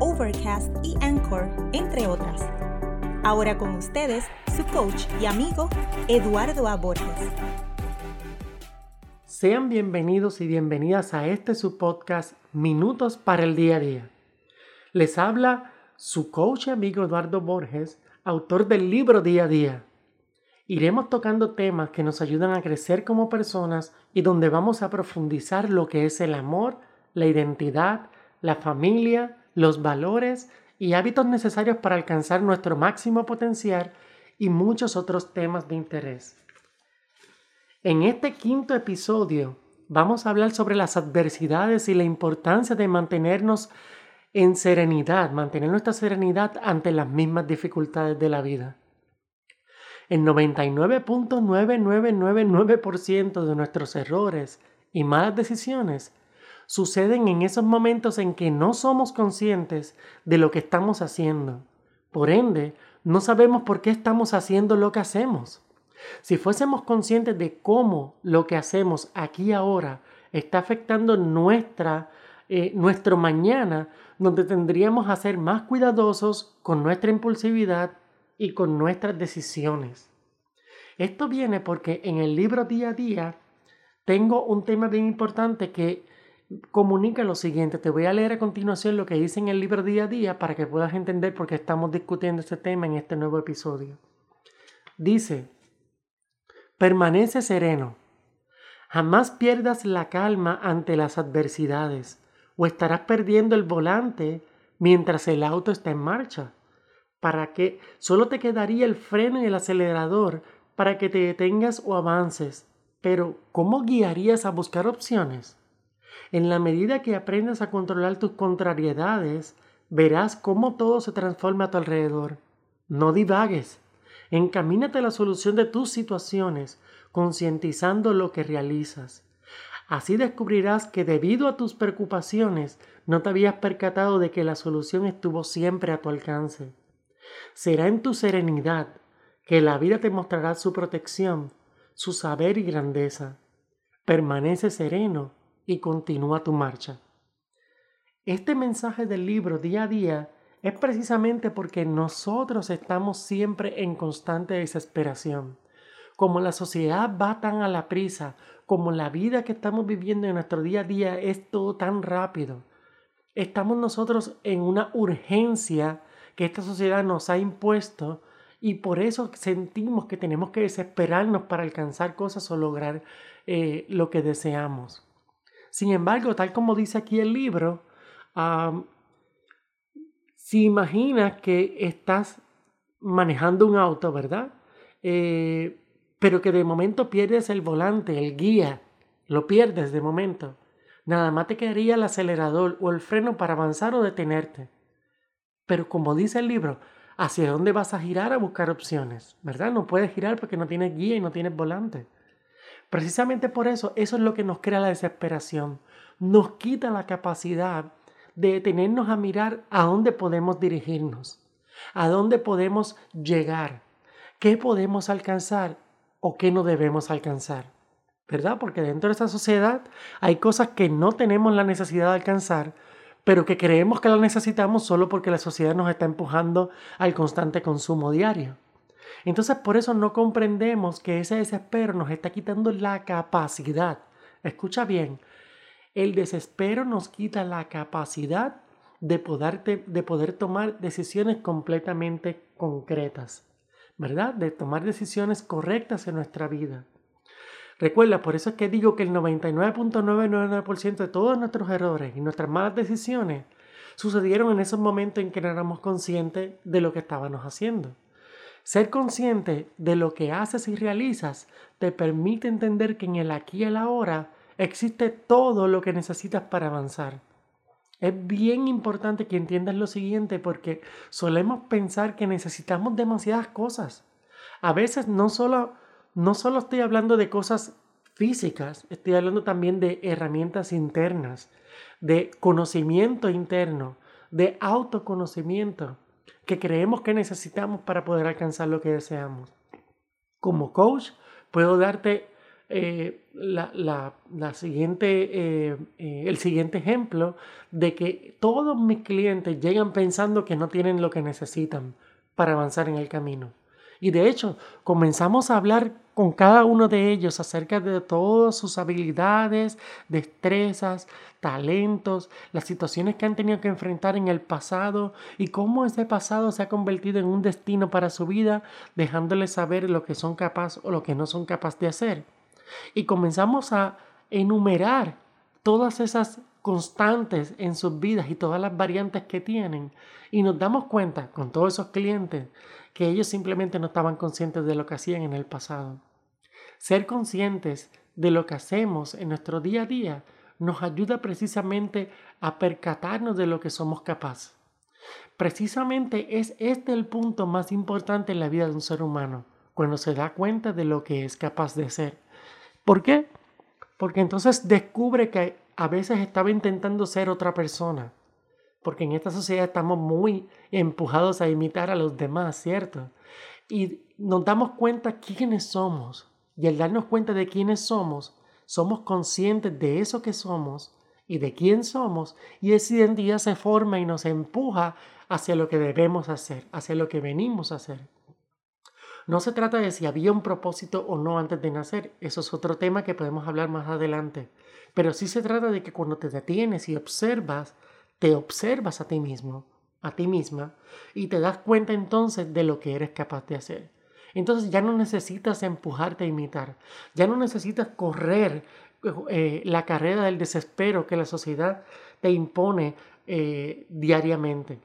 Overcast y Anchor, entre otras. Ahora con ustedes, su coach y amigo, Eduardo A. Borges. Sean bienvenidos y bienvenidas a este su podcast Minutos para el Día a Día. Les habla su coach y amigo Eduardo Borges, autor del libro Día a Día. Iremos tocando temas que nos ayudan a crecer como personas y donde vamos a profundizar lo que es el amor, la identidad, la familia, los valores y hábitos necesarios para alcanzar nuestro máximo potencial y muchos otros temas de interés. En este quinto episodio vamos a hablar sobre las adversidades y la importancia de mantenernos en serenidad, mantener nuestra serenidad ante las mismas dificultades de la vida. El 99.9999% de nuestros errores y malas decisiones suceden en esos momentos en que no somos conscientes de lo que estamos haciendo. Por ende, no sabemos por qué estamos haciendo lo que hacemos. Si fuésemos conscientes de cómo lo que hacemos aquí ahora está afectando nuestra, eh, nuestro mañana, donde tendríamos a ser más cuidadosos con nuestra impulsividad y con nuestras decisiones. Esto viene porque en el libro día a día tengo un tema bien importante que comunica lo siguiente. Te voy a leer a continuación lo que dice en el libro día a día para que puedas entender por qué estamos discutiendo este tema en este nuevo episodio. Dice, permanece sereno. Jamás pierdas la calma ante las adversidades o estarás perdiendo el volante mientras el auto está en marcha. Para que solo te quedaría el freno y el acelerador para que te detengas o avances. Pero, ¿cómo guiarías a buscar opciones? En la medida que aprendas a controlar tus contrariedades, verás cómo todo se transforma a tu alrededor. No divagues. Encamínate a la solución de tus situaciones, concientizando lo que realizas. Así descubrirás que debido a tus preocupaciones no te habías percatado de que la solución estuvo siempre a tu alcance. Será en tu serenidad que la vida te mostrará su protección, su saber y grandeza. Permanece sereno y continúa tu marcha. Este mensaje del libro día a día es precisamente porque nosotros estamos siempre en constante desesperación. Como la sociedad va tan a la prisa, como la vida que estamos viviendo en nuestro día a día es todo tan rápido, estamos nosotros en una urgencia que esta sociedad nos ha impuesto y por eso sentimos que tenemos que desesperarnos para alcanzar cosas o lograr eh, lo que deseamos. Sin embargo, tal como dice aquí el libro, si imaginas que estás manejando un auto, ¿verdad? Eh, pero que de momento pierdes el volante, el guía, lo pierdes de momento. Nada más te quedaría el acelerador o el freno para avanzar o detenerte. Pero como dice el libro, ¿hacia dónde vas a girar a buscar opciones? ¿Verdad? No puedes girar porque no tienes guía y no tienes volante. Precisamente por eso, eso es lo que nos crea la desesperación. Nos quita la capacidad de detenernos a mirar a dónde podemos dirigirnos, a dónde podemos llegar, qué podemos alcanzar o qué no debemos alcanzar. ¿Verdad? Porque dentro de esta sociedad hay cosas que no tenemos la necesidad de alcanzar, pero que creemos que las necesitamos solo porque la sociedad nos está empujando al constante consumo diario. Entonces por eso no comprendemos que ese desespero nos está quitando la capacidad. Escucha bien, el desespero nos quita la capacidad de poder, de poder tomar decisiones completamente concretas, ¿verdad? De tomar decisiones correctas en nuestra vida. Recuerda, por eso es que digo que el 99.999% de todos nuestros errores y nuestras malas decisiones sucedieron en esos momentos en que no éramos conscientes de lo que estábamos haciendo. Ser consciente de lo que haces y realizas te permite entender que en el aquí y el ahora existe todo lo que necesitas para avanzar. Es bien importante que entiendas lo siguiente porque solemos pensar que necesitamos demasiadas cosas. A veces no solo, no solo estoy hablando de cosas físicas, estoy hablando también de herramientas internas, de conocimiento interno, de autoconocimiento que creemos que necesitamos para poder alcanzar lo que deseamos. Como coach, puedo darte eh, la, siguiente, eh, eh, el siguiente ejemplo de que todos mis clientes llegan pensando que no tienen lo que necesitan para avanzar en el camino. Y de hecho, comenzamos a hablar con cada uno de ellos acerca de todas sus habilidades, destrezas, talentos, las situaciones que han tenido que enfrentar en el pasado y cómo ese pasado se ha convertido en un destino para su vida, dejándoles saber lo que son capaces o lo que no son capaces de hacer. Y comenzamos a enumerar todas esas constantes en sus vidas y todas las variantes que tienen. Y nos damos cuenta con todos esos clientes que ellos simplemente no estaban conscientes de lo que hacían en el pasado. Ser conscientes de lo que hacemos en nuestro día a día nos ayuda precisamente a percatarnos de lo que somos capaces. Precisamente es este el punto más importante en la vida de un ser humano, cuando se da cuenta de lo que es capaz de ser. ¿Por qué? Porque entonces descubre que a veces estaba intentando ser otra persona, porque en esta sociedad estamos muy empujados a imitar a los demás, ¿cierto? Y nos damos cuenta quiénes somos. Y al darnos cuenta de quiénes somos, somos conscientes de eso que somos y de quién somos, y esa identidad se forma y nos empuja hacia lo que debemos hacer, hacia lo que venimos a hacer. No se trata de si había un propósito o no antes de nacer, eso es otro tema que podemos hablar más adelante, pero sí se trata de que cuando te detienes y observas, te observas a ti mismo, a ti misma, y te das cuenta entonces de lo que eres capaz de hacer. Entonces ya no necesitas empujarte a imitar, ya no necesitas correr eh, la carrera del desespero que la sociedad te impone eh, diariamente.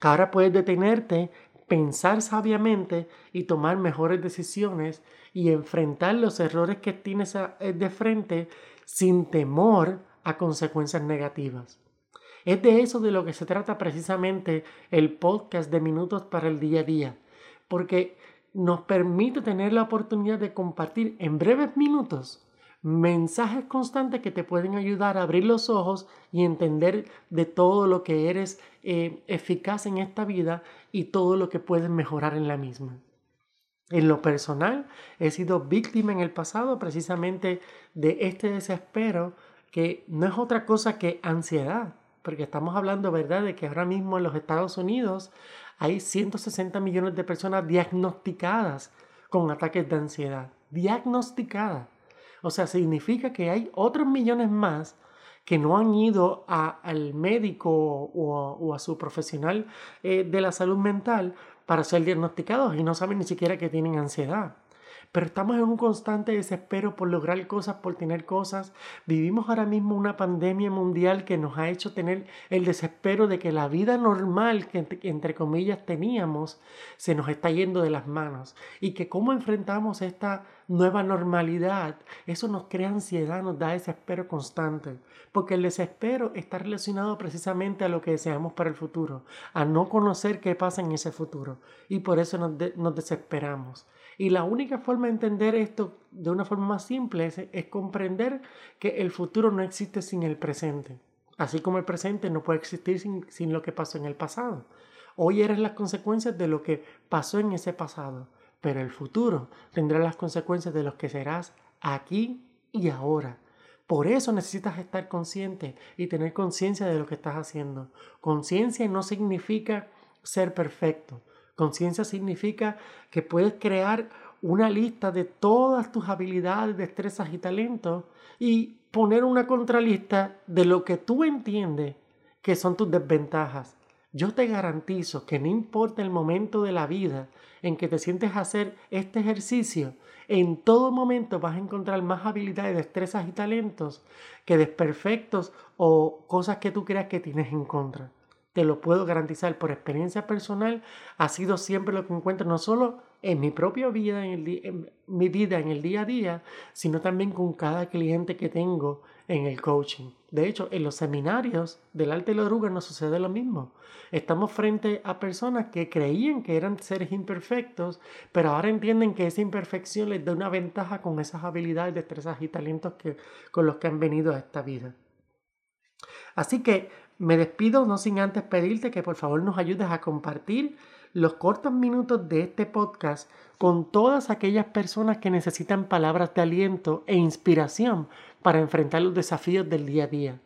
Ahora puedes detenerte, pensar sabiamente y tomar mejores decisiones y enfrentar los errores que tienes eh, de frente sin temor a consecuencias negativas. Es de eso de lo que se trata precisamente el podcast de Minutos para el Día a Día, porque nos permite tener la oportunidad de compartir en breves minutos mensajes constantes que te pueden ayudar a abrir los ojos y entender de todo lo que eres eh, eficaz en esta vida y todo lo que puedes mejorar en la misma. En lo personal, he sido víctima en el pasado precisamente de este desespero que no es otra cosa que ansiedad porque estamos hablando, ¿verdad?, de que ahora mismo en los Estados Unidos hay 160 millones de personas diagnosticadas con ataques de ansiedad. Diagnosticadas. O sea, significa que hay otros millones más que no han ido al médico o, a su profesional eh, de la salud mental para ser diagnosticados y no saben ni siquiera que tienen ansiedad pero estamos en un constante desespero por lograr cosas, por tener cosas. Vivimos ahora mismo una pandemia mundial que nos ha hecho tener el desespero de que la vida normal que entre comillas teníamos se nos está yendo de las manos y que cómo enfrentamos esta nueva normalidad, eso nos crea ansiedad, nos da desespero constante, porque el desespero está relacionado precisamente a lo que deseamos para el futuro, a no conocer qué pasa en ese futuro y por eso nos, nos desesperamos. Y la única forma de entender esto de una forma más simple es, comprender que el futuro no existe sin el presente. Así como el presente no puede existir sin, sin lo que pasó en el pasado. Hoy eres las consecuencias de lo que pasó en ese pasado, pero el futuro tendrá las consecuencias de lo que serás aquí y ahora. Por eso necesitas estar consciente y tener conciencia de lo que estás haciendo. Conciencia no significa ser perfecto. Conciencia significa que puedes crear una lista de todas tus habilidades, destrezas y talentos y poner una contralista de lo que tú entiendes que son tus desventajas. Yo te garantizo que no importa el momento de la vida en que te sientes a hacer este ejercicio, en todo momento vas a encontrar más habilidades, destrezas y talentos que desperfectos o cosas que tú creas que tienes en contra te lo puedo garantizar por experiencia personal, ha sido siempre lo que encuentro no solo en mi propia vida, en, mi vida en el día a día, sino también con cada cliente que tengo en el coaching. De hecho, en los seminarios del arte de la oruga nos sucede lo mismo. Estamos frente a personas que creían que eran seres imperfectos, pero ahora entienden que esa imperfección les da una ventaja con esas habilidades, destrezas y talentos que, con los que han venido a esta vida. Así que me despido no sin antes pedirte que por favor nos ayudes a compartir los cortos minutos de este podcast con todas aquellas personas que necesitan palabras de aliento e inspiración para enfrentar los desafíos del día a día.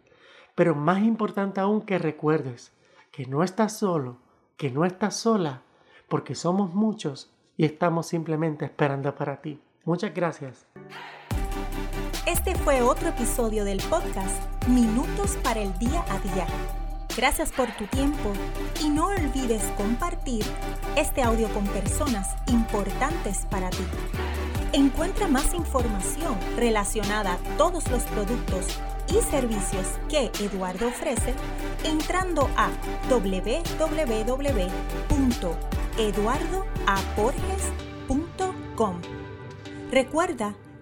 Pero más importante aún que recuerdes que no estás solo, que no estás sola, porque somos muchos y estamos simplemente esperando para ti. Muchas gracias. Este fue otro episodio del podcast Minutos para el Día a Día Gracias por tu tiempo y no olvides compartir este audio con personas importantes para ti. Encuentra más información relacionada a todos los productos y servicios que Eduardo ofrece entrando a www.eduardoaporges.com. Recuerda